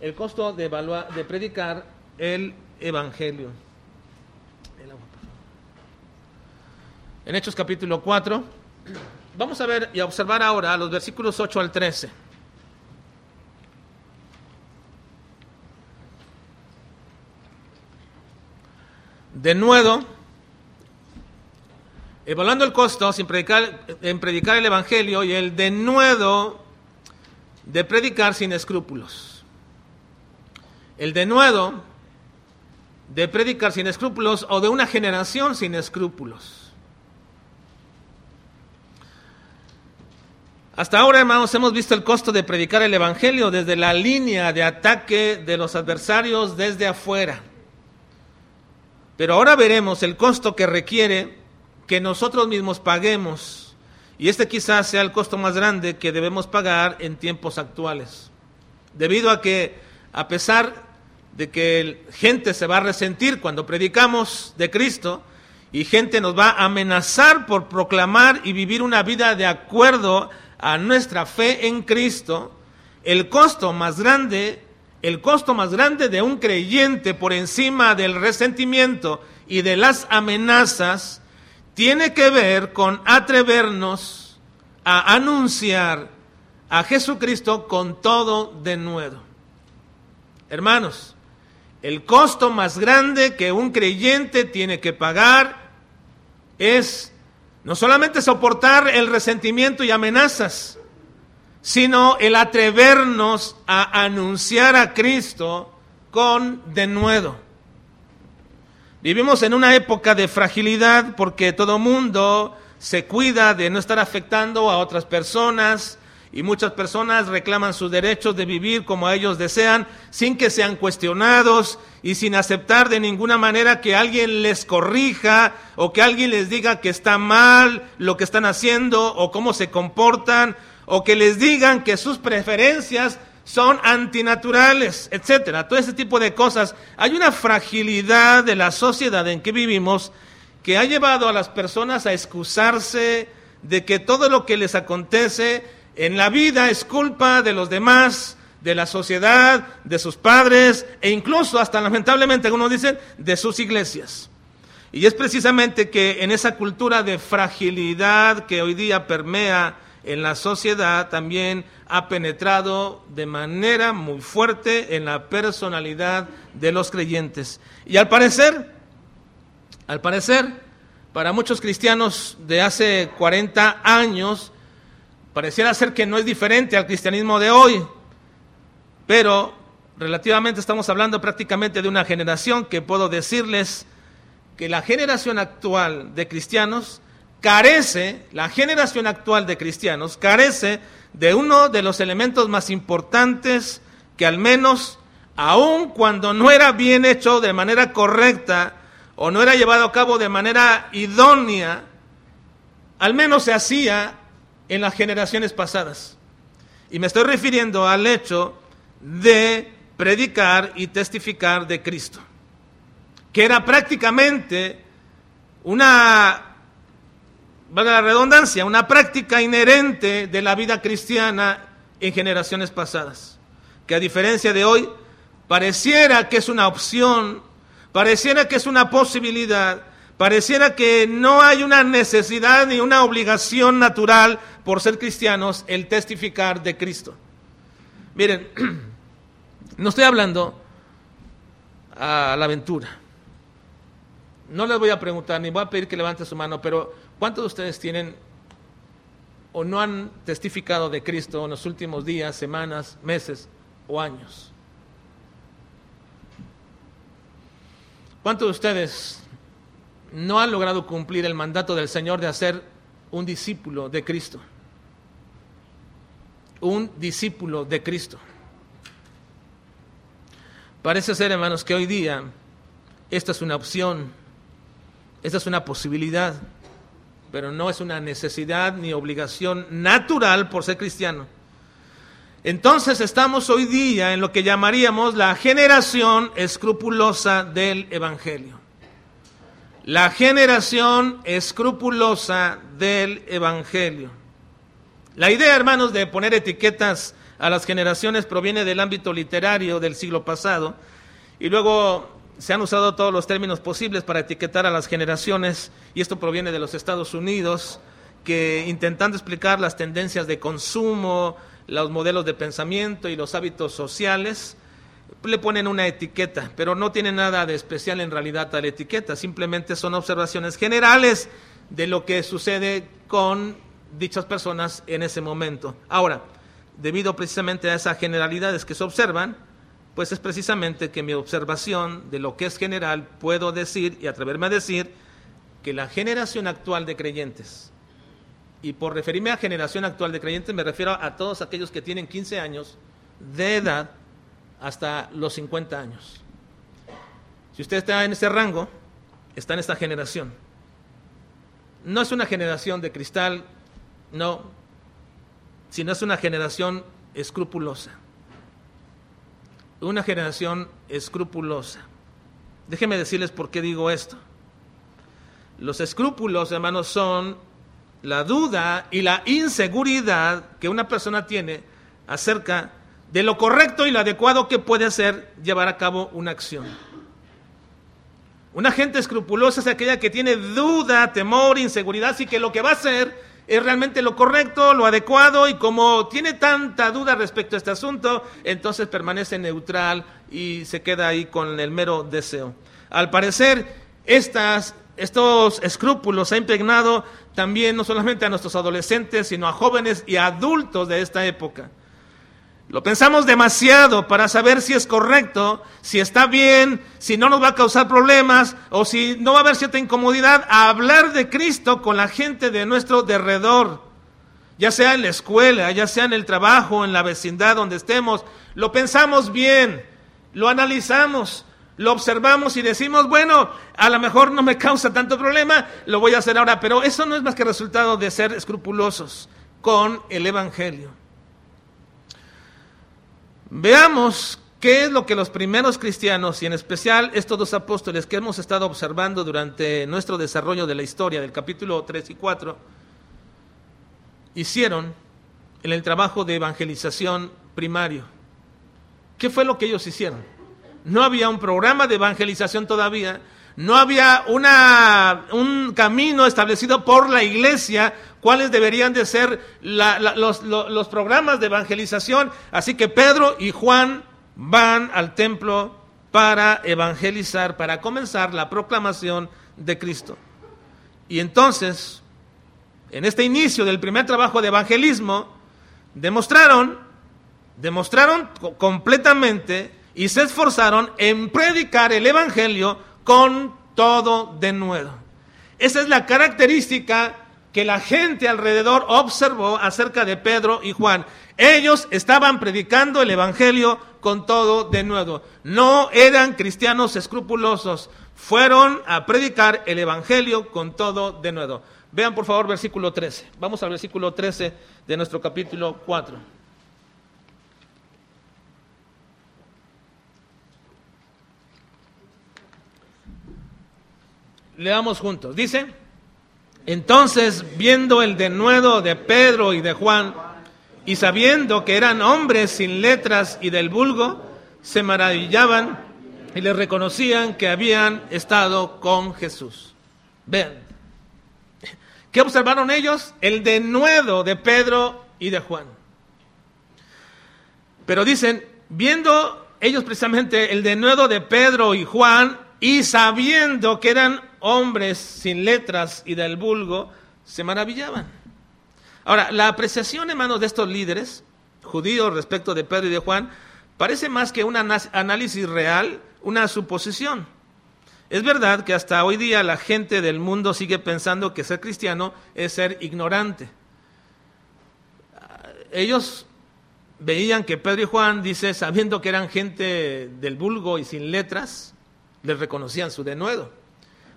el costo de, evaluar, de predicar el Evangelio. En Hechos capítulo 4, vamos a ver y a observar ahora los versículos 8 al 13. De nuevo, evaluando el costo sin predicar, en predicar el Evangelio y el denuedo de predicar sin escrúpulos. El denuedo de predicar sin escrúpulos o de una generación sin escrúpulos. Hasta ahora, hermanos, hemos visto el costo de predicar el Evangelio desde la línea de ataque de los adversarios desde afuera. Pero ahora veremos el costo que requiere que nosotros mismos paguemos. Y este quizás sea el costo más grande que debemos pagar en tiempos actuales. Debido a que, a pesar de que gente se va a resentir cuando predicamos de Cristo, y gente nos va a amenazar por proclamar y vivir una vida de acuerdo a nuestra fe en Cristo, el costo más grande el costo más grande de un creyente por encima del resentimiento y de las amenazas tiene que ver con atrevernos a anunciar a Jesucristo con todo de nuevo. Hermanos, el costo más grande que un creyente tiene que pagar es no solamente soportar el resentimiento y amenazas, sino el atrevernos a anunciar a Cristo con denuedo. Vivimos en una época de fragilidad porque todo mundo se cuida de no estar afectando a otras personas y muchas personas reclaman sus derechos de vivir como ellos desean sin que sean cuestionados y sin aceptar de ninguna manera que alguien les corrija o que alguien les diga que está mal lo que están haciendo o cómo se comportan o que les digan que sus preferencias son antinaturales, etcétera. Todo ese tipo de cosas. Hay una fragilidad de la sociedad en que vivimos que ha llevado a las personas a excusarse de que todo lo que les acontece en la vida es culpa de los demás, de la sociedad, de sus padres e incluso hasta lamentablemente algunos dicen de sus iglesias. Y es precisamente que en esa cultura de fragilidad que hoy día permea en la sociedad también ha penetrado de manera muy fuerte en la personalidad de los creyentes. Y al parecer, al parecer, para muchos cristianos de hace 40 años, pareciera ser que no es diferente al cristianismo de hoy, pero relativamente estamos hablando prácticamente de una generación que puedo decirles que la generación actual de cristianos carece, la generación actual de cristianos carece de uno de los elementos más importantes que al menos, aun cuando no era bien hecho de manera correcta o no era llevado a cabo de manera idónea, al menos se hacía en las generaciones pasadas. Y me estoy refiriendo al hecho de predicar y testificar de Cristo, que era prácticamente una valga la redundancia, una práctica inherente de la vida cristiana en generaciones pasadas, que a diferencia de hoy, pareciera que es una opción, pareciera que es una posibilidad, pareciera que no hay una necesidad ni una obligación natural por ser cristianos el testificar de Cristo. Miren, no estoy hablando a la aventura. No les voy a preguntar, ni voy a pedir que levante su mano, pero ¿Cuántos de ustedes tienen o no han testificado de Cristo en los últimos días, semanas, meses o años? ¿Cuántos de ustedes no han logrado cumplir el mandato del Señor de hacer un discípulo de Cristo? Un discípulo de Cristo. Parece ser, hermanos, que hoy día esta es una opción, esta es una posibilidad pero no es una necesidad ni obligación natural por ser cristiano. Entonces estamos hoy día en lo que llamaríamos la generación escrupulosa del Evangelio. La generación escrupulosa del Evangelio. La idea, hermanos, de poner etiquetas a las generaciones proviene del ámbito literario del siglo pasado y luego se han usado todos los términos posibles para etiquetar a las generaciones y esto proviene de los Estados Unidos que intentando explicar las tendencias de consumo, los modelos de pensamiento y los hábitos sociales, le ponen una etiqueta, pero no tiene nada de especial en realidad la etiqueta, simplemente son observaciones generales de lo que sucede con dichas personas en ese momento. Ahora, debido precisamente a esas generalidades que se observan, pues es precisamente que mi observación de lo que es general puedo decir y atreverme a decir que la generación actual de creyentes, y por referirme a generación actual de creyentes me refiero a todos aquellos que tienen 15 años de edad hasta los 50 años. Si usted está en ese rango, está en esta generación. No es una generación de cristal, no, sino es una generación escrupulosa. Una generación escrupulosa. Déjenme decirles por qué digo esto. Los escrúpulos, hermanos, son la duda y la inseguridad que una persona tiene acerca de lo correcto y lo adecuado que puede hacer llevar a cabo una acción. Una gente escrupulosa es aquella que tiene duda, temor, inseguridad, así que lo que va a hacer es realmente lo correcto, lo adecuado, y como tiene tanta duda respecto a este asunto, entonces permanece neutral y se queda ahí con el mero deseo. Al parecer, estas, estos escrúpulos ha impregnado también no solamente a nuestros adolescentes, sino a jóvenes y adultos de esta época. Lo pensamos demasiado para saber si es correcto, si está bien, si no nos va a causar problemas o si no va a haber cierta incomodidad a hablar de Cristo con la gente de nuestro derredor, ya sea en la escuela, ya sea en el trabajo, en la vecindad donde estemos. Lo pensamos bien, lo analizamos, lo observamos y decimos, bueno, a lo mejor no me causa tanto problema, lo voy a hacer ahora, pero eso no es más que resultado de ser escrupulosos con el Evangelio. Veamos qué es lo que los primeros cristianos, y en especial estos dos apóstoles que hemos estado observando durante nuestro desarrollo de la historia del capítulo 3 y 4, hicieron en el trabajo de evangelización primario. ¿Qué fue lo que ellos hicieron? No había un programa de evangelización todavía, no había una, un camino establecido por la iglesia cuáles deberían de ser los, los programas de evangelización. Así que Pedro y Juan van al templo para evangelizar, para comenzar la proclamación de Cristo. Y entonces, en este inicio del primer trabajo de evangelismo, demostraron, demostraron completamente y se esforzaron en predicar el Evangelio con todo de nuevo. Esa es la característica que la gente alrededor observó acerca de Pedro y Juan. Ellos estaban predicando el Evangelio con todo de nuevo. No eran cristianos escrupulosos, fueron a predicar el Evangelio con todo de nuevo. Vean por favor versículo 13. Vamos al versículo 13 de nuestro capítulo 4. Leamos juntos. Dice, entonces viendo el denuedo de Pedro y de Juan, y sabiendo que eran hombres sin letras y del vulgo, se maravillaban y les reconocían que habían estado con Jesús. Vean, ¿qué observaron ellos? El denuedo de Pedro y de Juan. Pero dicen, viendo ellos precisamente el denuedo de Pedro y Juan, y sabiendo que eran hombres sin letras y del vulgo, se maravillaban. Ahora, la apreciación, hermanos, de estos líderes judíos respecto de Pedro y de Juan parece más que un análisis real, una suposición. Es verdad que hasta hoy día la gente del mundo sigue pensando que ser cristiano es ser ignorante. Ellos veían que Pedro y Juan, dice, sabiendo que eran gente del vulgo y sin letras, les reconocían su denuedo.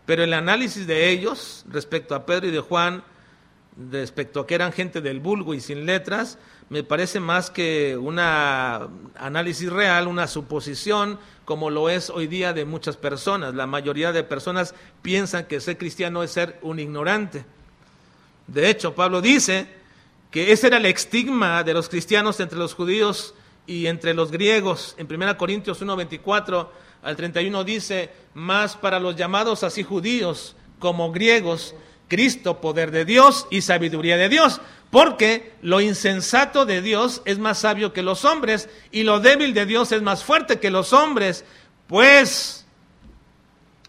Pero el análisis de ellos respecto a Pedro y de Juan, respecto a que eran gente del vulgo y sin letras, me parece más que un análisis real, una suposición, como lo es hoy día de muchas personas. La mayoría de personas piensan que ser cristiano es ser un ignorante. De hecho, Pablo dice que ese era el estigma de los cristianos entre los judíos y entre los griegos. En 1 Corintios 1, 24 al 31 dice, más para los llamados así judíos como griegos, Cristo, poder de Dios y sabiduría de Dios, porque lo insensato de Dios es más sabio que los hombres y lo débil de Dios es más fuerte que los hombres. Pues,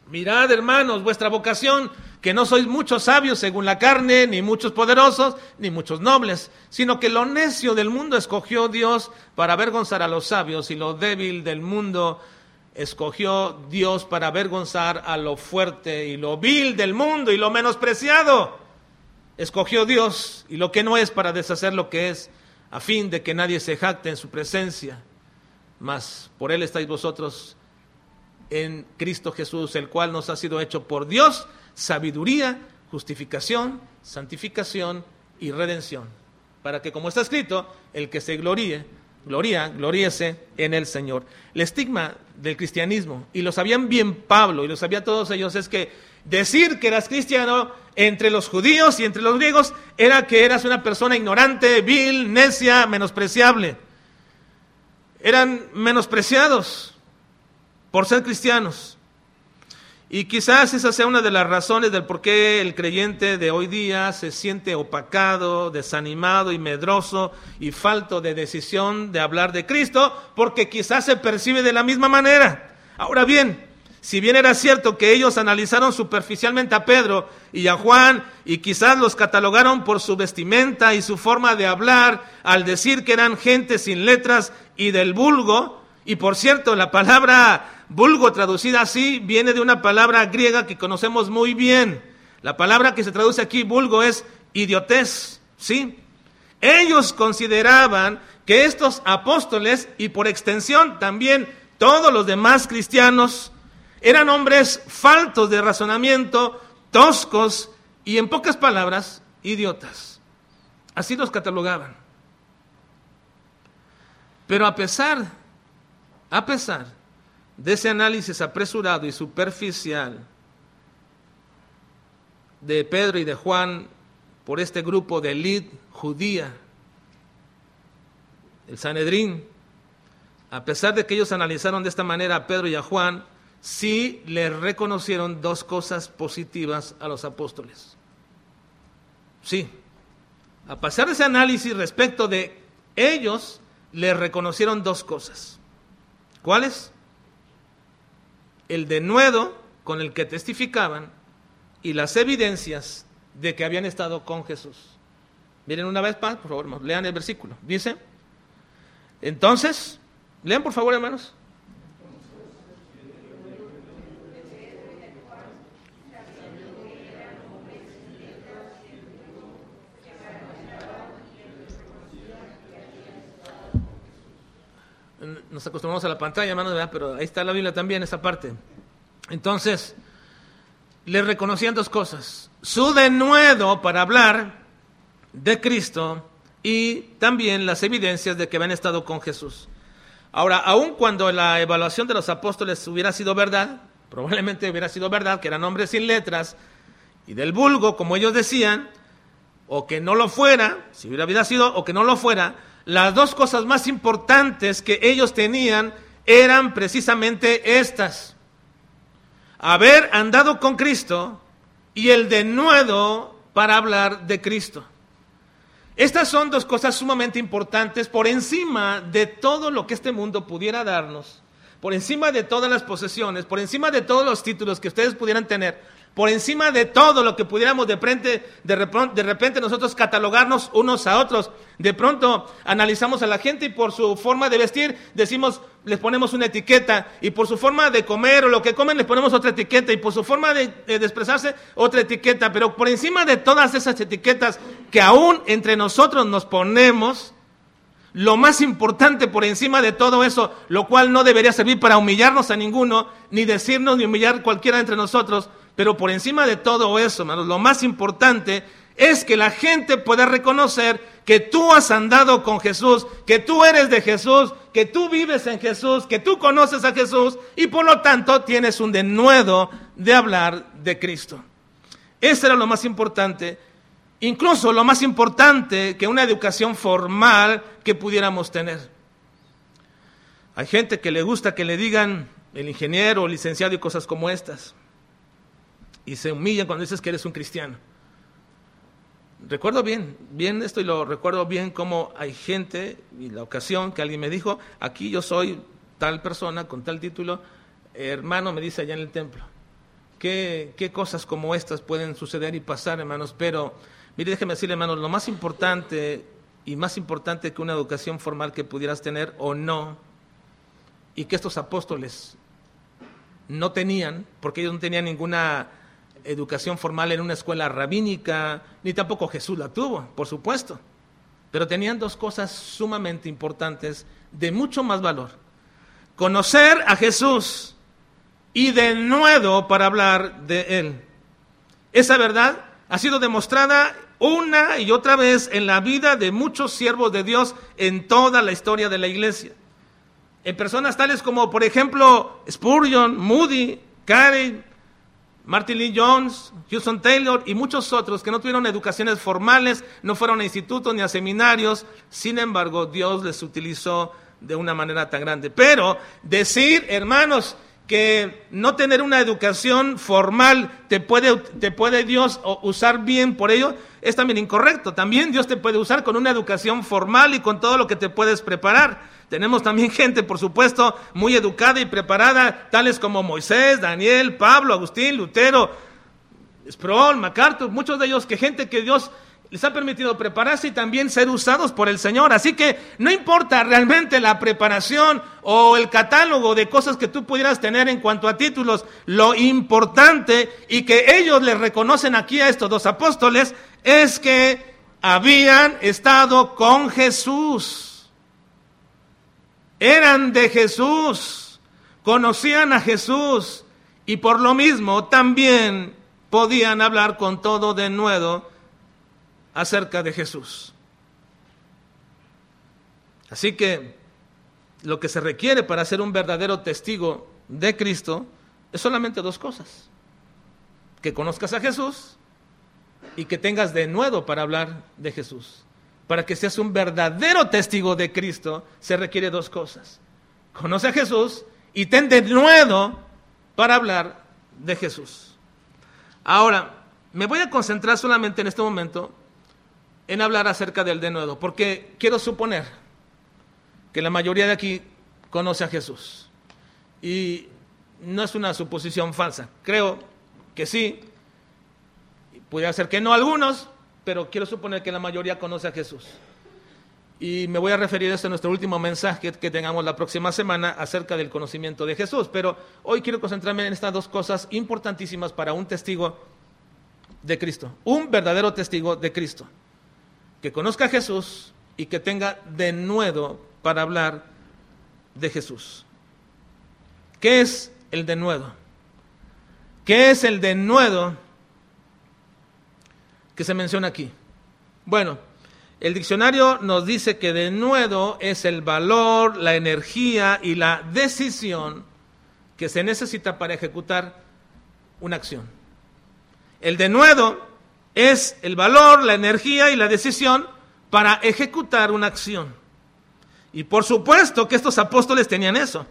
mirad hermanos, vuestra vocación, que no sois muchos sabios según la carne, ni muchos poderosos, ni muchos nobles, sino que lo necio del mundo escogió Dios para avergonzar a los sabios y lo débil del mundo escogió Dios para avergonzar a lo fuerte y lo vil del mundo y lo menospreciado. Escogió Dios y lo que no es para deshacer lo que es, a fin de que nadie se jacte en su presencia. Mas por Él estáis vosotros en Cristo Jesús, el cual nos ha sido hecho por Dios sabiduría, justificación, santificación y redención. Para que, como está escrito, el que se gloríe, gloria, gloríese en el Señor. El estigma del cristianismo, y lo sabían bien Pablo, y lo sabían todos ellos, es que decir que eras cristiano entre los judíos y entre los griegos era que eras una persona ignorante, vil, necia, menospreciable. Eran menospreciados por ser cristianos. Y quizás esa sea una de las razones del por qué el creyente de hoy día se siente opacado, desanimado y medroso y falto de decisión de hablar de Cristo, porque quizás se percibe de la misma manera. Ahora bien, si bien era cierto que ellos analizaron superficialmente a Pedro y a Juan y quizás los catalogaron por su vestimenta y su forma de hablar al decir que eran gente sin letras y del vulgo, y por cierto, la palabra Vulgo traducida así viene de una palabra griega que conocemos muy bien. La palabra que se traduce aquí, vulgo, es idiotez, ¿sí? Ellos consideraban que estos apóstoles y por extensión también todos los demás cristianos eran hombres faltos de razonamiento, toscos y en pocas palabras, idiotas. Así los catalogaban. Pero a pesar, a pesar de ese análisis apresurado y superficial de Pedro y de Juan por este grupo de elite judía, el Sanedrín, a pesar de que ellos analizaron de esta manera a Pedro y a Juan, sí les reconocieron dos cosas positivas a los apóstoles. Sí, a pesar de ese análisis respecto de ellos, les reconocieron dos cosas. ¿Cuáles? el denuedo con el que testificaban y las evidencias de que habían estado con Jesús. Miren una vez más, por favor, lean el versículo. Dice, entonces, lean por favor, hermanos. Nos acostumbramos a la pantalla, hermanos, pero ahí está la Biblia también, esa parte. Entonces, le reconocían dos cosas. Su denuedo para hablar de Cristo y también las evidencias de que habían estado con Jesús. Ahora, aun cuando la evaluación de los apóstoles hubiera sido verdad, probablemente hubiera sido verdad, que eran hombres sin letras y del vulgo, como ellos decían, o que no lo fuera, si hubiera sido, o que no lo fuera, las dos cosas más importantes que ellos tenían eran precisamente estas. Haber andado con Cristo y el denuedo para hablar de Cristo. Estas son dos cosas sumamente importantes por encima de todo lo que este mundo pudiera darnos, por encima de todas las posesiones, por encima de todos los títulos que ustedes pudieran tener por encima de todo lo que pudiéramos de repente, de, repente, nosotros catalogarnos unos a otros. De pronto analizamos a la gente y por su forma de vestir decimos, les ponemos una etiqueta y por su forma de comer o lo que comen les ponemos otra etiqueta y por su forma de, de expresarse otra etiqueta. Pero por encima de todas esas etiquetas que aún entre nosotros nos ponemos, lo más importante por encima de todo eso, lo cual no debería servir para humillarnos a ninguno, ni decirnos ni humillar cualquiera entre nosotros, pero por encima de todo eso, hermanos, lo más importante es que la gente pueda reconocer que tú has andado con Jesús, que tú eres de Jesús, que tú vives en Jesús, que tú conoces a Jesús y por lo tanto tienes un denuedo de hablar de Cristo. Eso era lo más importante incluso lo más importante que una educación formal que pudiéramos tener. Hay gente que le gusta que le digan el ingeniero, licenciado y cosas como estas. Y se humillan cuando dices que eres un cristiano. Recuerdo bien, bien esto y lo recuerdo bien como hay gente, y la ocasión que alguien me dijo, aquí yo soy tal persona con tal título, hermano me dice allá en el templo. ¿Qué, qué cosas como estas pueden suceder y pasar, hermanos? Pero, mire, déjeme decirle, hermanos, lo más importante y más importante que una educación formal que pudieras tener o no, y que estos apóstoles no tenían, porque ellos no tenían ninguna educación formal en una escuela rabínica, ni tampoco Jesús la tuvo, por supuesto. Pero tenían dos cosas sumamente importantes, de mucho más valor. Conocer a Jesús y de nuevo para hablar de Él. Esa verdad ha sido demostrada una y otra vez en la vida de muchos siervos de Dios en toda la historia de la iglesia. En personas tales como, por ejemplo, Spurgeon, Moody, Carey, Martin Lee Jones, Houston Taylor y muchos otros que no tuvieron educaciones formales, no fueron a institutos ni a seminarios, sin embargo Dios les utilizó de una manera tan grande. Pero decir, hermanos, que no tener una educación formal te puede, te puede Dios usar bien por ello, es también incorrecto. También Dios te puede usar con una educación formal y con todo lo que te puedes preparar. Tenemos también gente, por supuesto, muy educada y preparada, tales como Moisés, Daniel, Pablo, Agustín, Lutero, Sproul, MacArthur, muchos de ellos que gente que Dios les ha permitido prepararse y también ser usados por el Señor. Así que no importa realmente la preparación o el catálogo de cosas que tú pudieras tener en cuanto a títulos, lo importante y que ellos les reconocen aquí a estos dos apóstoles es que habían estado con Jesús eran de Jesús, conocían a Jesús y por lo mismo también podían hablar con todo de nuevo acerca de Jesús. Así que lo que se requiere para ser un verdadero testigo de Cristo es solamente dos cosas. Que conozcas a Jesús y que tengas de nuevo para hablar de Jesús para que seas un verdadero testigo de Cristo, se requiere dos cosas. Conoce a Jesús y ten de nuevo para hablar de Jesús. Ahora, me voy a concentrar solamente en este momento en hablar acerca del denuedo, porque quiero suponer que la mayoría de aquí conoce a Jesús. Y no es una suposición falsa, creo que sí, puede ser que no algunos, pero quiero suponer que la mayoría conoce a Jesús. Y me voy a referir a esto en nuestro último mensaje que tengamos la próxima semana acerca del conocimiento de Jesús. Pero hoy quiero concentrarme en estas dos cosas importantísimas para un testigo de Cristo, un verdadero testigo de Cristo, que conozca a Jesús y que tenga de nuevo para hablar de Jesús. ¿Qué es el denuedo? ¿Qué es el denuedo? que se menciona aquí? Bueno, el diccionario nos dice que denuedo es el valor, la energía y la decisión que se necesita para ejecutar una acción. El denuedo es el valor, la energía y la decisión para ejecutar una acción. Y por supuesto que estos apóstoles tenían eso,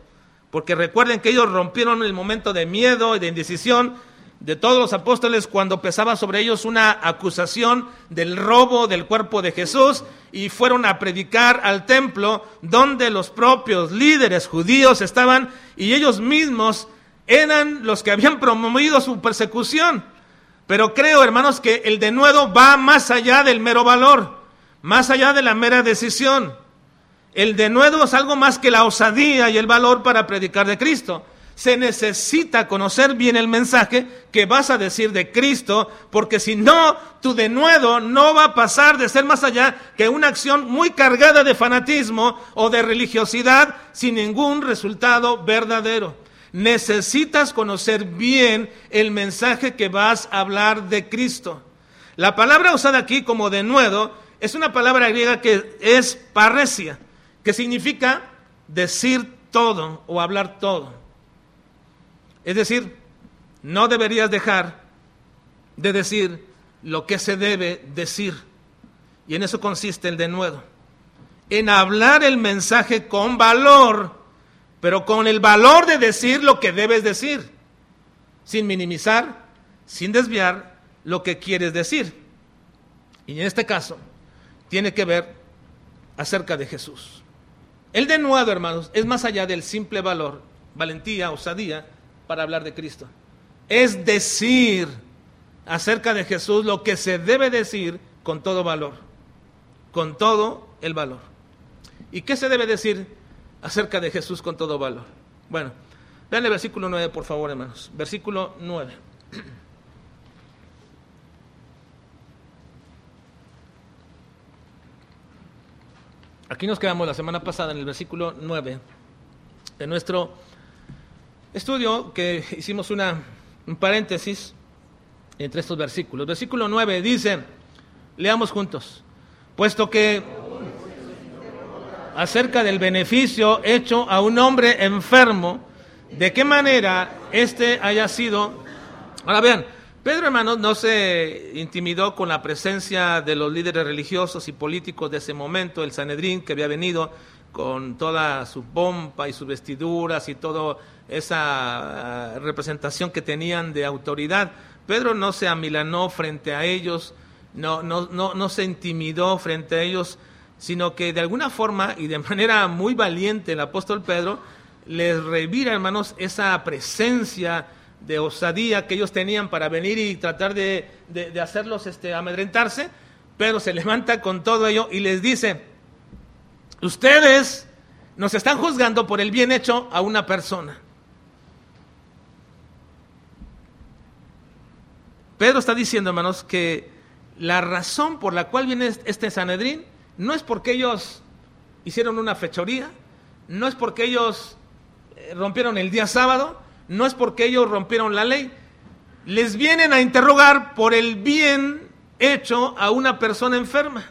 porque recuerden que ellos rompieron el momento de miedo y de indecisión de todos los apóstoles cuando pesaba sobre ellos una acusación del robo del cuerpo de Jesús y fueron a predicar al templo donde los propios líderes judíos estaban y ellos mismos eran los que habían promovido su persecución. Pero creo, hermanos, que el denuedo va más allá del mero valor, más allá de la mera decisión. El denuedo es algo más que la osadía y el valor para predicar de Cristo se necesita conocer bien el mensaje que vas a decir de Cristo, porque si no, tu denuedo no va a pasar de ser más allá que una acción muy cargada de fanatismo o de religiosidad sin ningún resultado verdadero. Necesitas conocer bien el mensaje que vas a hablar de Cristo. La palabra usada aquí como denuedo es una palabra griega que es parresia, que significa decir todo o hablar todo. Es decir, no deberías dejar de decir lo que se debe decir. Y en eso consiste el denuedo. En hablar el mensaje con valor, pero con el valor de decir lo que debes decir, sin minimizar, sin desviar lo que quieres decir. Y en este caso, tiene que ver acerca de Jesús. El denuedo, hermanos, es más allá del simple valor, valentía, osadía, para hablar de Cristo. Es decir acerca de Jesús lo que se debe decir con todo valor, con todo el valor. ¿Y qué se debe decir acerca de Jesús con todo valor? Bueno, vean el versículo 9, por favor, hermanos. Versículo 9. Aquí nos quedamos la semana pasada en el versículo 9 de nuestro estudio que hicimos una, un paréntesis entre estos versículos. Versículo 9 dice, leamos juntos, puesto que acerca del beneficio hecho a un hombre enfermo, de qué manera éste haya sido... Ahora vean, Pedro, hermanos, no se intimidó con la presencia de los líderes religiosos y políticos de ese momento, el Sanedrín, que había venido con toda su pompa y sus vestiduras y toda esa ah, representación que tenían de autoridad. Pedro no se amilanó frente a ellos, no, no, no, no se intimidó frente a ellos, sino que de alguna forma y de manera muy valiente el apóstol Pedro les revira, hermanos, esa presencia de osadía que ellos tenían para venir y tratar de, hacerlos este, amedrentarse, pero se levanta con todo ello y les dice, ustedes nos están juzgando por el bien hecho a una persona. Pedro está diciendo, hermanos, que la razón por la cual viene este Sanedrín no es porque ellos hicieron una fechoría, no es porque ellos eh, rompieron el día sábado, no es porque ellos rompieron la ley. Les vienen a interrogar por el bien hecho a una persona enferma.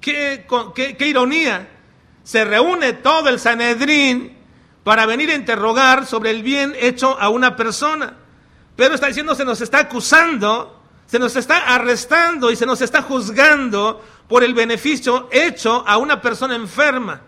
Qué, ironía. Se reúne todo el Sanedrín para venir a interrogar sobre el bien hecho a una persona. Pedro está diciendo, se nos está acusando, se nos está arrestando y se nos está juzgando por el beneficio hecho a una persona enferma.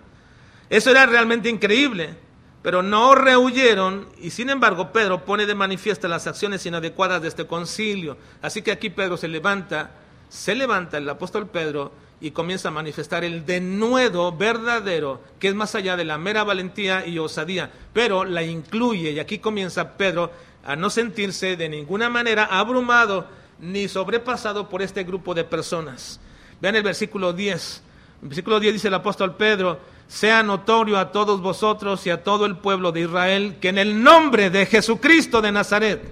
Eso era realmente increíble pero no rehuyeron y sin embargo Pedro pone de manifiesto las acciones inadecuadas de este concilio. Así que aquí Pedro se levanta, se levanta el apóstol Pedro y comienza a manifestar el denuedo verdadero, que es más allá de la mera valentía y osadía, pero la incluye y aquí comienza Pedro a no sentirse de ninguna manera abrumado ni sobrepasado por este grupo de personas. Vean el versículo 10. El versículo 10 dice el apóstol Pedro, sea notorio a todos vosotros y a todo el pueblo de Israel que en el nombre de Jesucristo de Nazaret,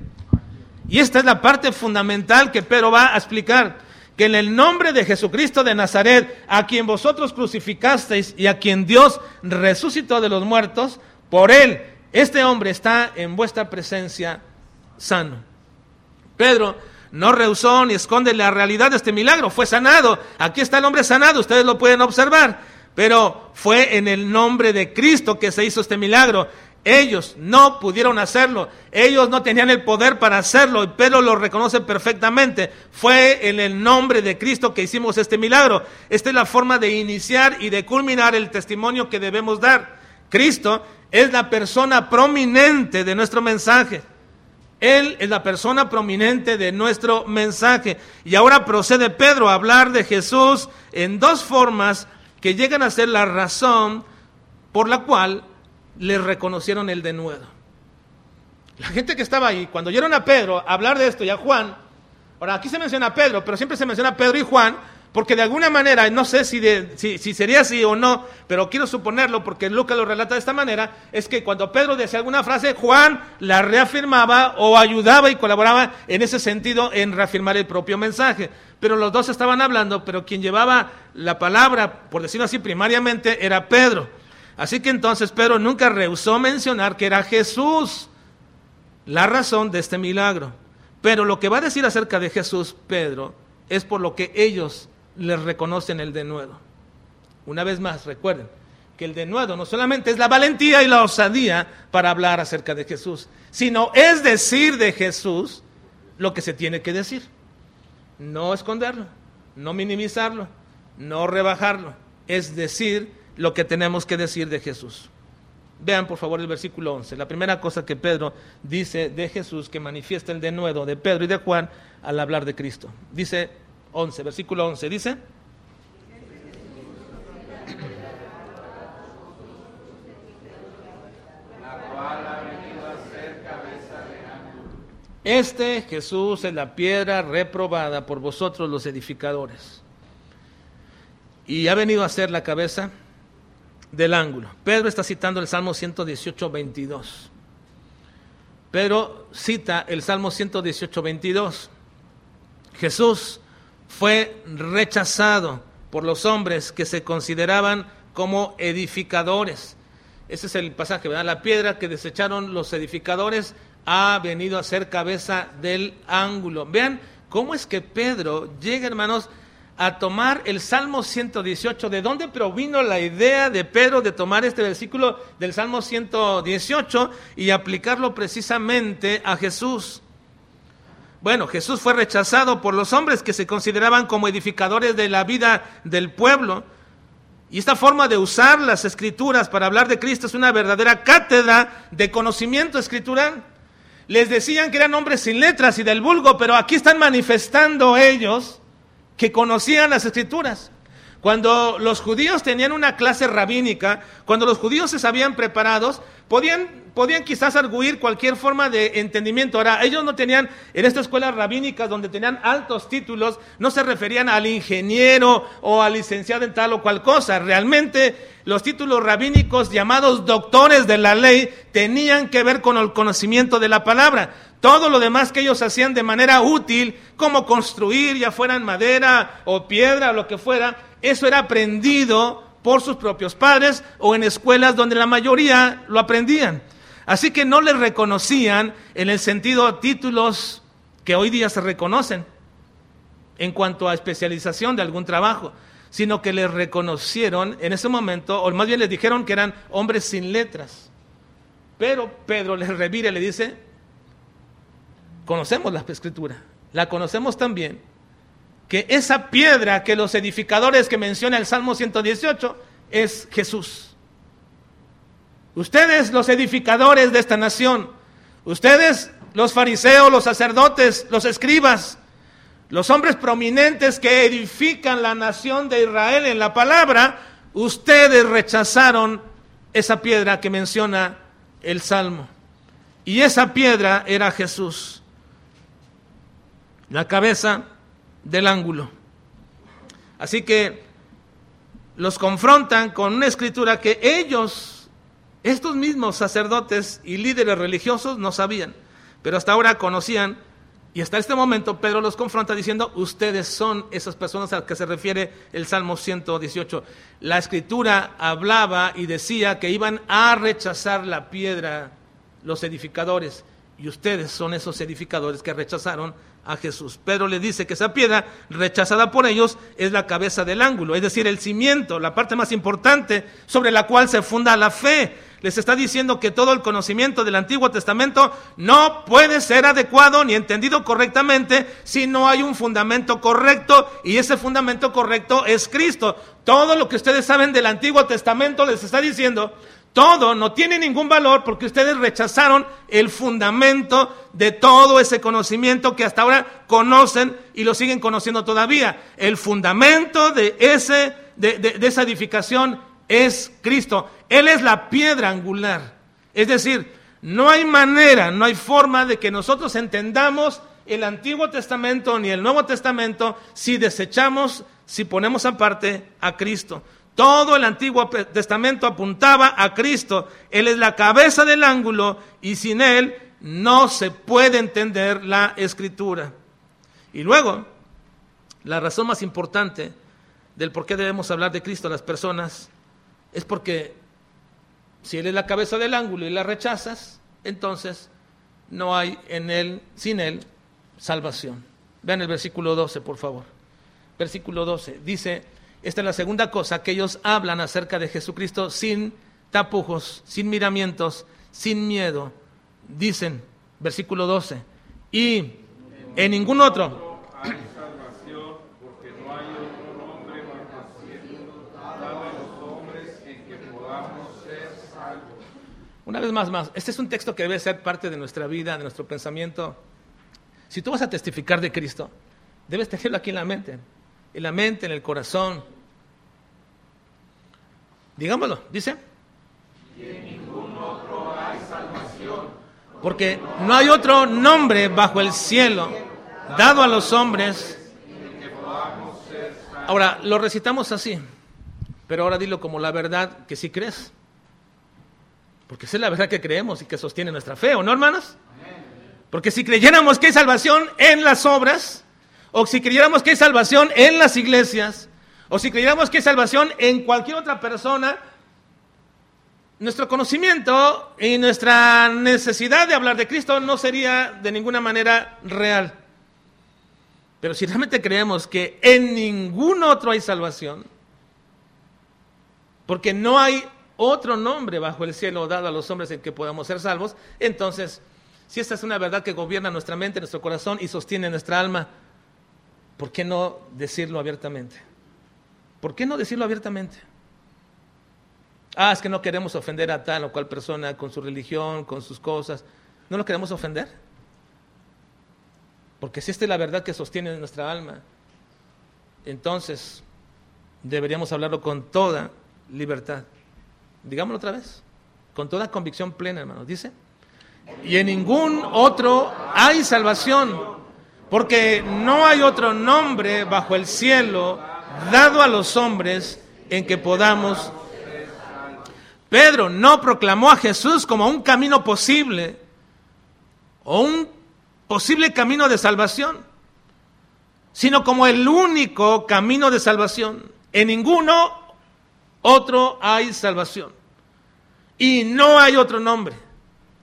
y esta es la parte fundamental que Pedro va a explicar, que en el nombre de Jesucristo de Nazaret, a quien vosotros crucificasteis y a quien Dios resucitó de los muertos, por él, este hombre está en vuestra presencia sano. Pedro no rehusó ni esconde la realidad de este milagro, fue sanado. Aquí está el hombre sanado, ustedes lo pueden observar. Pero fue en el nombre de Cristo que se hizo este milagro. Ellos no pudieron hacerlo, ellos no tenían el poder para hacerlo, y Pedro lo reconoce perfectamente. Fue en el nombre de Cristo que hicimos este milagro. Esta es la forma de iniciar y de culminar el testimonio que debemos dar. Cristo es la persona prominente de nuestro mensaje. Él es la persona prominente de nuestro mensaje. Y ahora procede Pedro a hablar de Jesús en dos formas que llegan a ser la razón por la cual le reconocieron el denuedo. La gente que estaba ahí, cuando oyeron a Pedro hablar de esto y a Juan, ahora aquí se menciona a Pedro, pero siempre se menciona a Pedro y Juan, porque de alguna manera, no sé si, si, sería así o no, pero quiero suponerlo porque Lucas lo relata de esta manera, es que cuando Pedro decía alguna frase, Juan la reafirmaba o ayudaba y colaboraba en ese sentido en reafirmar el propio mensaje. Pero los dos estaban hablando, pero quien llevaba la palabra, por decirlo así, primariamente era Pedro. Así que entonces Pedro nunca rehusó mencionar que era Jesús la razón de este milagro. Pero lo que va a decir acerca de Jesús, Pedro, es por lo que ellos les reconocen el denuedo. Una vez más, recuerden que el denuedo no solamente es la valentía y la osadía para hablar acerca de Jesús, sino es decir de Jesús lo que se tiene que decir. no esconderlo, no minimizarlo, no rebajarlo, es decir lo que tenemos que decir de Jesús. Vean por favor el versículo 11, la primera cosa que Pedro dice de Jesús que manifiesta el denuedo de Pedro y de Juan al hablar de Cristo. Dice 11, versículo 11, dice... Este Jesús es la piedra reprobada por vosotros los edificadores. Y ha venido a ser la cabeza del ángulo. Pedro está citando el Salmo 118, 22. Pedro cita el Salmo 118, 22. Jesús fue rechazado por los hombres que se consideraban como edificadores. Ese es el pasaje, ¿verdad? La piedra que desecharon los edificadores ha venido a ser cabeza del ángulo. Vean cómo es que Pedro llega, hermanos, a tomar el Salmo 118. ¿De dónde provino la idea de Pedro de tomar este versículo del Salmo 118 y aplicarlo precisamente a Jesús? Bueno, Jesús fue rechazado por los hombres que se consideraban como edificadores de la vida del pueblo. Y esta forma de usar las escrituras para hablar de Cristo es una verdadera cátedra de conocimiento escritural. Les decían que eran hombres sin letras y del vulgo, pero aquí están manifestando ellos que conocían las escrituras. Cuando los judíos tenían una clase rabínica, cuando los judíos se sabían preparados, podían, podían quizás arguir cualquier forma de entendimiento. Ahora, ellos no tenían, en estas escuelas rabínicas donde tenían altos títulos, no se referían al ingeniero o al licenciado en tal o cual cosa. Realmente los títulos rabínicos llamados doctores de la ley tenían que ver con el conocimiento de la palabra. Todo lo demás que ellos hacían de manera útil, como construir, ya fuera en madera o piedra o lo que fuera, eso era aprendido por sus propios padres o en escuelas donde la mayoría lo aprendían. Así que no les reconocían en el sentido títulos que hoy día se reconocen en cuanto a especialización de algún trabajo, sino que les reconocieron en ese momento, o más bien les dijeron que eran hombres sin letras. Pero Pedro les revira y le dice, conocemos la escritura, la conocemos también, que esa piedra que los edificadores que menciona el Salmo 118 es Jesús. Ustedes los edificadores de esta nación, ustedes los fariseos, los sacerdotes, los escribas, los hombres prominentes que edifican la nación de Israel en la palabra, ustedes rechazaron esa piedra que menciona el Salmo. Y esa piedra era Jesús la cabeza del ángulo. Así que los confrontan con una escritura que ellos, estos mismos sacerdotes y líderes religiosos, no sabían, pero hasta ahora conocían. Y hasta este momento Pedro los confronta diciendo, ustedes son esas personas a las que se refiere el Salmo 118. La escritura hablaba y decía que iban a rechazar la piedra los edificadores. Y ustedes son esos edificadores que rechazaron a Jesús. Pedro le dice que esa piedra rechazada por ellos es la cabeza del ángulo, es decir, el cimiento, la parte más importante sobre la cual se funda la fe. Les está diciendo que todo el conocimiento del Antiguo Testamento no puede ser adecuado ni entendido correctamente si no hay un fundamento correcto y ese fundamento correcto es Cristo. Todo lo que ustedes saben del Antiguo Testamento les está diciendo todo no tiene ningún valor porque ustedes rechazaron el fundamento de todo ese conocimiento que hasta ahora conocen y lo siguen conociendo todavía. El fundamento de, ese, de, de esa edificación es Cristo. Él es la piedra angular. Es decir, no hay manera, no hay forma de que nosotros entendamos el Antiguo Testamento ni el Nuevo Testamento si desechamos, si ponemos aparte a Cristo. Todo el Antiguo Testamento apuntaba a Cristo. Él es la cabeza del ángulo y sin Él no se puede entender la escritura. Y luego, la razón más importante del por qué debemos hablar de Cristo a las personas es porque si Él es la cabeza del ángulo y la rechazas, entonces no hay en Él, sin Él, salvación. Vean el versículo 12, por favor. Versículo 12. Dice, esta es la segunda cosa, que ellos hablan acerca de Jesucristo sin tapujos, sin miramientos, sin miedo. Dicen, versículo 12, y en ningún otro Una vez más, más, este es un texto que debe ser parte de nuestra vida, de nuestro pensamiento. Si tú vas a testificar de Cristo, debes tenerlo aquí en la mente, en la mente, en el corazón. Digámoslo, dice. Porque no hay otro nombre bajo el cielo dado a los hombres. Ahora, lo recitamos así, pero ahora dilo como la verdad que sí crees. Porque esa es la verdad que creemos y que sostiene nuestra fe, ¿o no, hermanos? Porque si creyéramos que hay salvación en las obras, o si creyéramos que hay salvación en las iglesias, o si creyéramos que hay salvación en cualquier otra persona, nuestro conocimiento y nuestra necesidad de hablar de Cristo no sería de ninguna manera real. Pero si realmente creemos que en ningún otro hay salvación, porque no hay otro nombre bajo el cielo dado a los hombres en que podamos ser salvos, entonces, si esta es una verdad que gobierna nuestra mente, nuestro corazón y sostiene nuestra alma, ¿por qué no decirlo abiertamente? ¿Por qué no decirlo abiertamente? Ah, es que no queremos ofender a tal o cual persona con su religión, con sus cosas. ¿No lo queremos ofender? Porque si esta es la verdad que sostiene nuestra alma, entonces deberíamos hablarlo con toda libertad. Digámoslo otra vez, con toda convicción plena, hermanos. Dice, y en ningún otro hay salvación, porque no hay otro nombre bajo el cielo dado a los hombres en que podamos Pedro no proclamó a Jesús como un camino posible o un posible camino de salvación, sino como el único camino de salvación. En ninguno otro hay salvación. Y no hay otro nombre.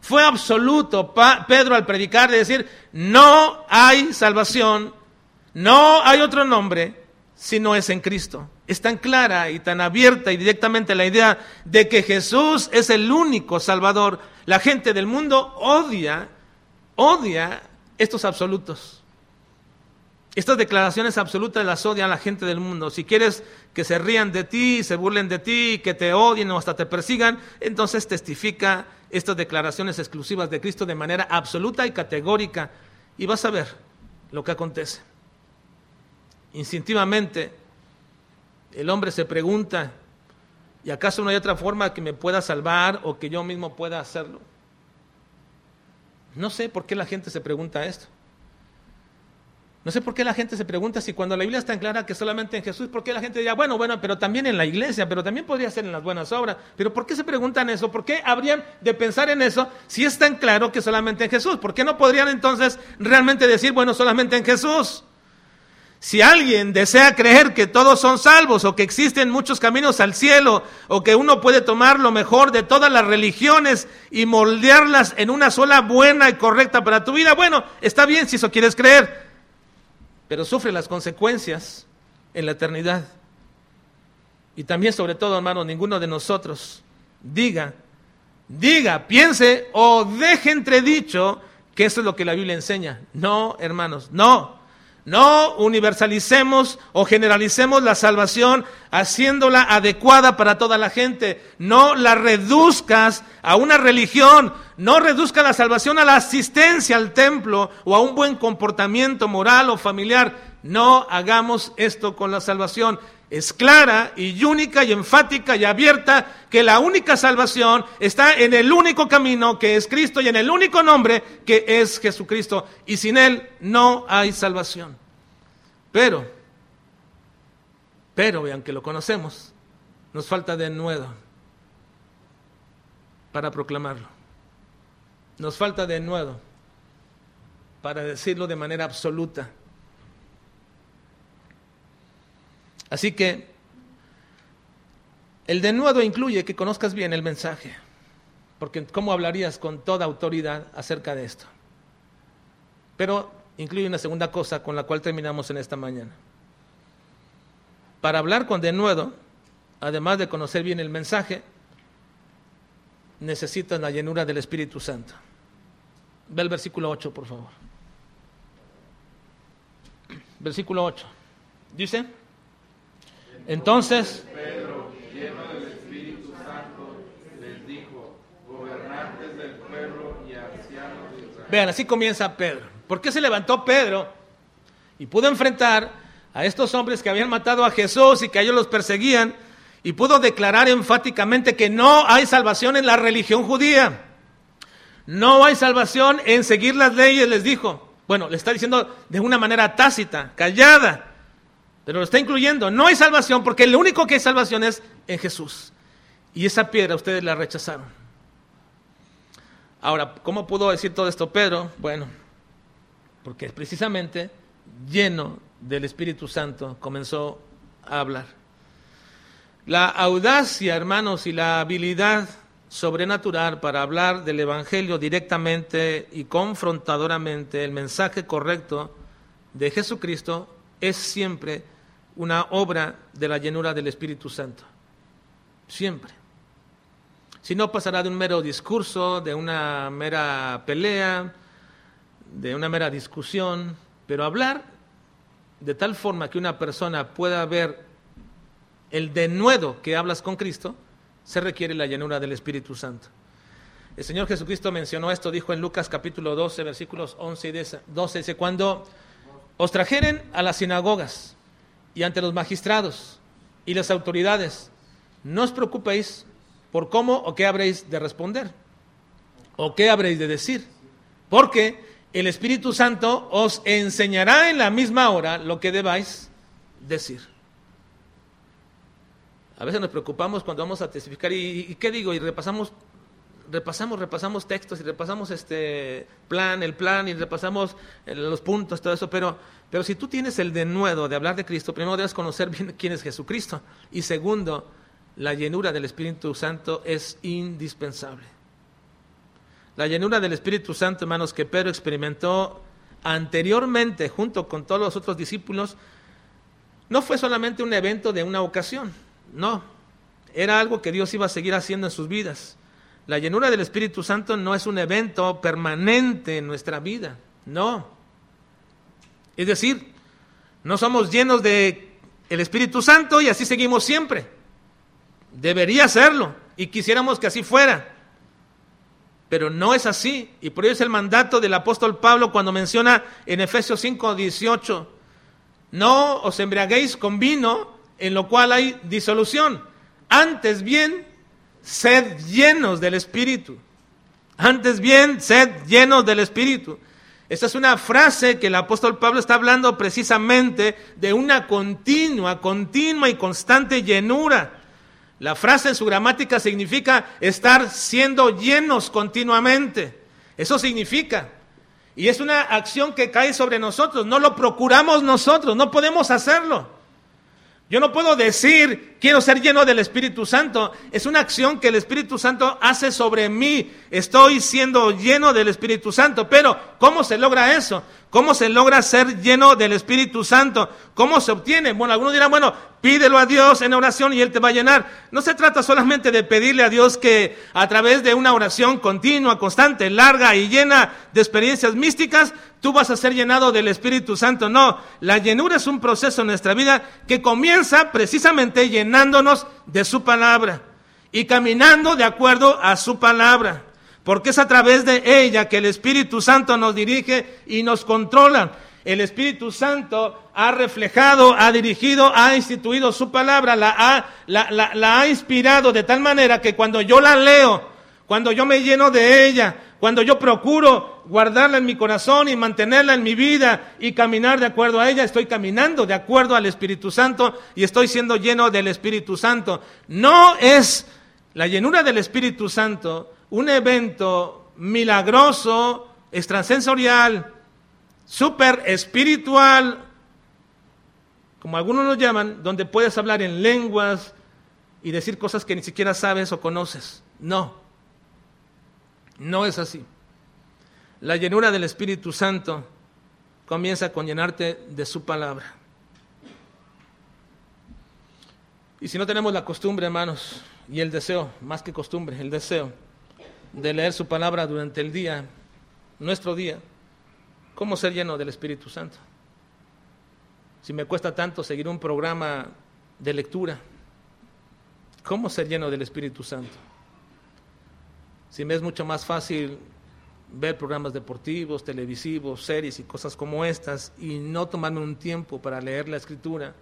Fue absoluto Pedro al predicar de decir, no hay salvación, no hay otro nombre si no es en Cristo es tan clara y tan abierta y directamente la idea de que Jesús es el único Salvador, la gente del mundo odia, odia estos absolutos. Estas declaraciones absolutas las odian la gente del mundo. Si quieres que se rían de ti, se burlen de ti, que te odien o hasta te persigan, entonces testifica estas declaraciones exclusivas de Cristo de manera absoluta y categórica y vas a ver lo que acontece. Instintivamente, el hombre se pregunta, ¿y acaso no hay otra forma que me pueda salvar o que yo mismo pueda hacerlo? No sé por qué la gente se pregunta esto. No sé por qué la gente se pregunta si cuando la Biblia está en clara que solamente en Jesús, ¿por qué la gente diría, bueno, bueno, pero también en la iglesia, pero también podría ser en las buenas obras? Pero ¿por qué se preguntan eso? ¿Por qué habrían de pensar en eso si es tan claro que solamente en Jesús? ¿Por qué no podrían entonces realmente decir, bueno, solamente en Jesús? Si alguien desea creer que todos son salvos o que existen muchos caminos al cielo o que uno puede tomar lo mejor de todas las religiones y moldearlas en una sola buena y correcta para tu vida, bueno, está bien si eso quieres creer, pero sufre las consecuencias en la eternidad. Y también, sobre todo, hermano, ninguno de nosotros diga, diga, piense o deje entredicho que eso es lo que la Biblia enseña. No, hermanos, no. No universalicemos o generalicemos la salvación haciéndola adecuada para toda la gente. No la reduzcas a una religión. No reduzca la salvación a la asistencia al templo o a un buen comportamiento moral o familiar. No hagamos esto con la salvación. Es clara y única y enfática y abierta que la única salvación está en el único camino que es Cristo y en el único nombre que es Jesucristo. Y sin Él no hay salvación. Pero, pero, vean que lo conocemos, nos falta de nuevo para proclamarlo. Nos falta de nuevo para decirlo de manera absoluta. Así que el denuedo incluye que conozcas bien el mensaje, porque ¿cómo hablarías con toda autoridad acerca de esto? Pero incluye una segunda cosa con la cual terminamos en esta mañana. Para hablar con denuedo, además de conocer bien el mensaje, necesitas la llenura del Espíritu Santo. Ve el versículo 8, por favor. Versículo 8. Dice, entonces... Pedro, del Espíritu Santo, les dijo, gobernad Vean, así comienza Pedro. ¿Por qué se levantó Pedro y pudo enfrentar a estos hombres que habían matado a Jesús y que ellos los perseguían y pudo declarar enfáticamente que no hay salvación en la religión judía? No hay salvación en seguir las leyes, les dijo. Bueno, le está diciendo de una manera tácita, callada, pero lo está incluyendo. No hay salvación porque lo único que hay salvación es en Jesús. Y esa piedra ustedes la rechazaron. Ahora, ¿cómo pudo decir todo esto Pedro? Bueno, porque precisamente lleno del Espíritu Santo comenzó a hablar. La audacia, hermanos, y la habilidad sobrenatural para hablar del Evangelio directamente y confrontadoramente, el mensaje correcto de Jesucristo es siempre una obra de la llenura del Espíritu Santo. Siempre. Si no pasará de un mero discurso, de una mera pelea, de una mera discusión, pero hablar de tal forma que una persona pueda ver el denuedo que hablas con Cristo, se requiere la llenura del Espíritu Santo. El Señor Jesucristo mencionó esto, dijo en Lucas capítulo 12, versículos 11 y 12, dice, cuando os trajeren a las sinagogas y ante los magistrados y las autoridades, no os preocupéis por cómo o qué habréis de responder o qué habréis de decir, porque el Espíritu Santo os enseñará en la misma hora lo que debáis decir. A veces nos preocupamos cuando vamos a testificar y, qué digo y repasamos repasamos repasamos textos y repasamos este plan, el plan y repasamos eh, los puntos, todo eso, pero pero si tú tienes el denuedo de hablar de Cristo, primero debes conocer bien quién es Jesucristo y segundo, la llenura del Espíritu Santo es indispensable. La llenura del Espíritu Santo, hermanos, que Pedro experimentó anteriormente junto con todos los otros discípulos, no fue solamente un evento de una ocasión no, era algo que Dios iba a seguir haciendo en sus vidas. La llenura del Espíritu Santo no es un evento permanente en nuestra vida, no. Es decir, no somos llenos de el Espíritu Santo y así seguimos siempre. Debería serlo y quisiéramos que así fuera. Pero no es así. Y por ello es el mandato del apóstol Pablo cuando menciona en Efesios 5, 18, no os embriaguéis con vino en lo cual hay disolución. Antes bien, sed llenos del Espíritu. Antes bien, sed llenos del Espíritu. Esta es una frase que el apóstol Pablo está hablando precisamente de una continua, continua y constante llenura. La frase en su gramática significa estar siendo llenos continuamente. Eso significa. Y es una acción que cae sobre nosotros. No lo procuramos nosotros, no podemos hacerlo. Yo no puedo decir, quiero ser lleno del Espíritu Santo. Es una acción que el Espíritu Santo hace sobre mí. Estoy siendo lleno del Espíritu Santo. Pero, ¿cómo se logra eso? ¿Cómo se logra ser lleno del Espíritu Santo? ¿Cómo se obtiene? Bueno, algunos dirán, bueno, pídelo a Dios en oración y Él te va a llenar. No se trata solamente de pedirle a Dios que a través de una oración continua, constante, larga y llena de experiencias místicas, tú vas a ser llenado del Espíritu Santo. No, la llenura es un proceso en nuestra vida que comienza precisamente llenándonos de su palabra y caminando de acuerdo a su palabra porque es a través de ella que el Espíritu Santo nos dirige y nos controla. El Espíritu Santo ha reflejado, ha dirigido, ha instituido su palabra, la ha, inspirado de tal manera que cuando yo la leo, cuando yo me lleno de ella, cuando yo procuro guardarla en mi corazón y mantenerla en mi vida y caminar de acuerdo a ella, estoy caminando de acuerdo al Espíritu Santo y estoy siendo lleno del Espíritu Santo. No es la llenura del Espíritu Santo un evento milagroso, extrasensorial, super espiritual, como algunos lo llaman, donde puedes hablar en lenguas y decir cosas que ni siquiera sabes o conoces. No, no es así. La llenura del Espíritu Santo comienza con llenarte de su palabra. Y si no tenemos la costumbre, hermanos, y el deseo, más que costumbre, el deseo, de leer su palabra durante el día, nuestro día, ¿cómo ser lleno del Espíritu Santo? Si me cuesta tanto seguir un programa de lectura, ¿cómo ser lleno del Espíritu Santo? Si me es mucho más fácil ver programas deportivos, televisivos, series y cosas como estas y no tomarme un tiempo para leer la escritura,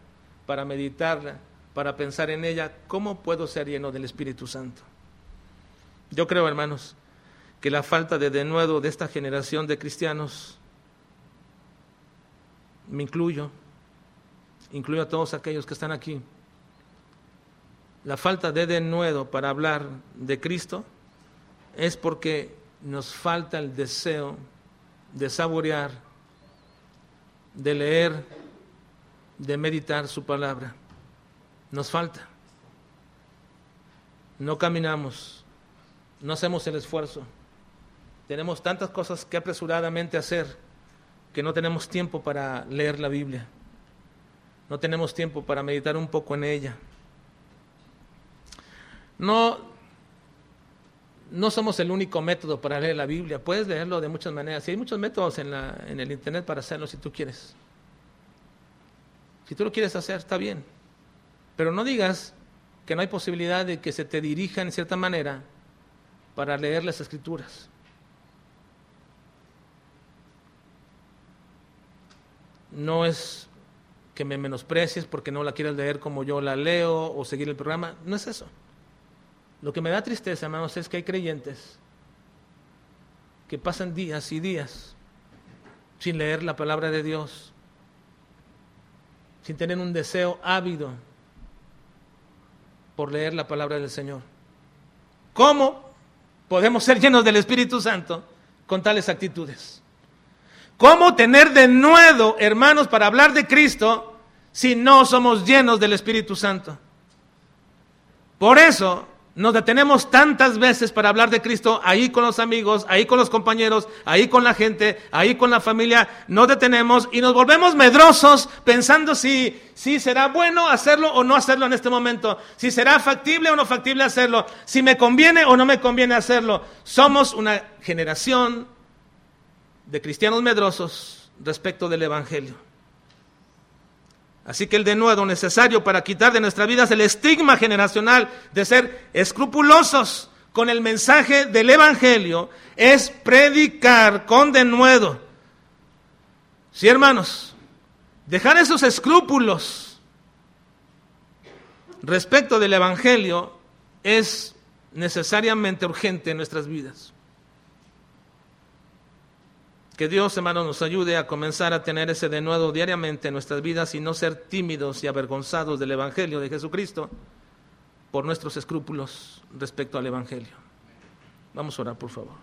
para meditarla, para pensar en ella, ¿cómo puedo ser lleno del Espíritu Santo? Yo creo, hermanos, que la falta de denuedo de esta generación de cristianos, me incluyo, incluyo a todos aquellos que están aquí, la falta de denuedo para hablar de Cristo es porque nos falta el deseo de saborear, de leer, de meditar su palabra. Nos falta. No caminamos, no hacemos el esfuerzo. Tenemos tantas cosas que apresuradamente hacer que no tenemos tiempo para leer la Biblia. No tenemos tiempo para meditar un poco en ella. No, no somos el único método para leer la Biblia. Puedes leerlo de muchas maneras. Y hay muchos métodos en, la, en el Internet para hacerlo si tú quieres. Si tú lo quieres hacer, está bien. Pero no digas que no hay posibilidad de que se te dirija en cierta manera para leer las escrituras. No es que me menosprecies porque no la quieras leer como yo la leo o seguir el programa. No es eso. Lo que me da tristeza, hermanos, es que hay creyentes que pasan días y días sin leer la palabra de Dios, sin tener un deseo ávido por leer la palabra del Señor. ¿Cómo podemos ser llenos del Espíritu Santo con tales actitudes? ¿Cómo tener de nuevo, hermanos, para hablar de Cristo si no somos llenos del Espíritu Santo? Por eso nos detenemos tantas veces para hablar de Cristo, ahí con los amigos, ahí con los compañeros, ahí con la gente, ahí con la familia, nos detenemos y nos volvemos medrosos pensando si, si será bueno hacerlo o no hacerlo en este momento, si será factible o no factible hacerlo, si me conviene o no me conviene hacerlo. Somos una generación de cristianos medrosos respecto del Evangelio. Así que el denuedo necesario para quitar de nuestra vida es el estigma generacional de ser escrupulosos con el mensaje del Evangelio, es predicar con denuedo. Sí, hermanos, dejar esos escrúpulos respecto del Evangelio es necesariamente urgente en nuestras vidas. Que Dios, hermanos, nos ayude a comenzar a tener ese denuedo diariamente en nuestras vidas y no ser tímidos y avergonzados del Evangelio de Jesucristo por nuestros escrúpulos respecto al Evangelio. Vamos a orar, por favor.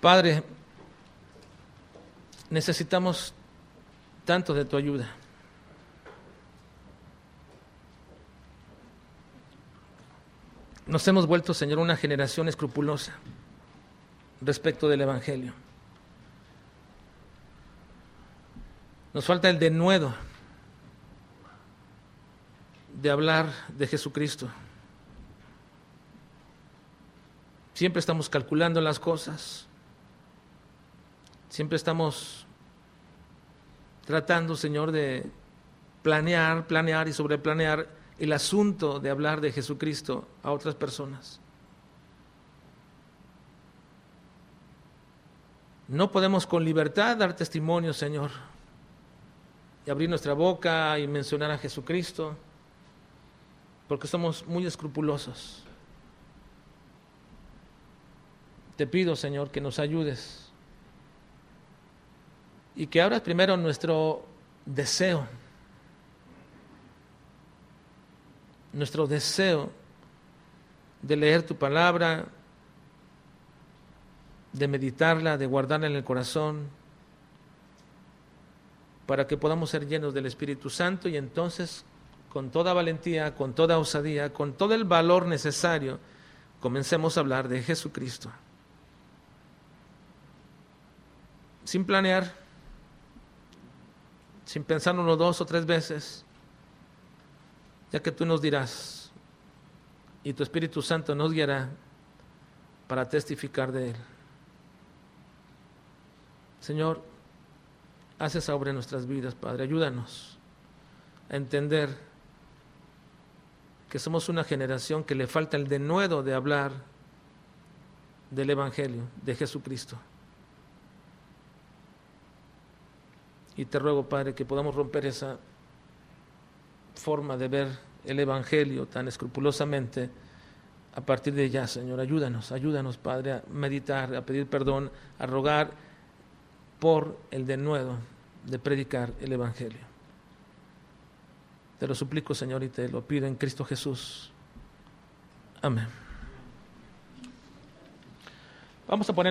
Padre, necesitamos tanto de tu ayuda. Nos hemos vuelto, Señor, una generación escrupulosa respecto del Evangelio. Nos falta el denuedo de hablar de Jesucristo. Siempre estamos calculando las cosas. Siempre estamos tratando, Señor, de planear, planear y sobreplanear el asunto de hablar de Jesucristo a otras personas. No podemos con libertad dar testimonio, Señor, y abrir nuestra boca y mencionar a Jesucristo, porque somos muy escrupulosos. Te pido, Señor, que nos ayudes y que abras primero nuestro deseo nuestro deseo de leer tu palabra, de meditarla, de guardarla en el corazón, para que podamos ser llenos del Espíritu Santo y entonces con toda valentía, con toda osadía, con todo el valor necesario, comencemos a hablar de Jesucristo. Sin planear, sin pensárnoslo dos o tres veces, ya que tú nos dirás y tu Espíritu Santo nos guiará para testificar de Él. Señor, haz esa obra en nuestras vidas, Padre, ayúdanos. a entender que somos una generación que le falta el denuedo de hablar del Evangelio, de Jesucristo. Y te ruego, Padre, que podamos romper esa forma de ver el Evangelio tan escrupulosamente a partir de ya, Señor. Ayúdanos, ayúdanos, Padre, a meditar, a pedir perdón, a rogar por el denuedo de predicar el Evangelio. Te lo suplico, Señor, y te lo pido en Cristo Jesús. Amén. Vamos a poner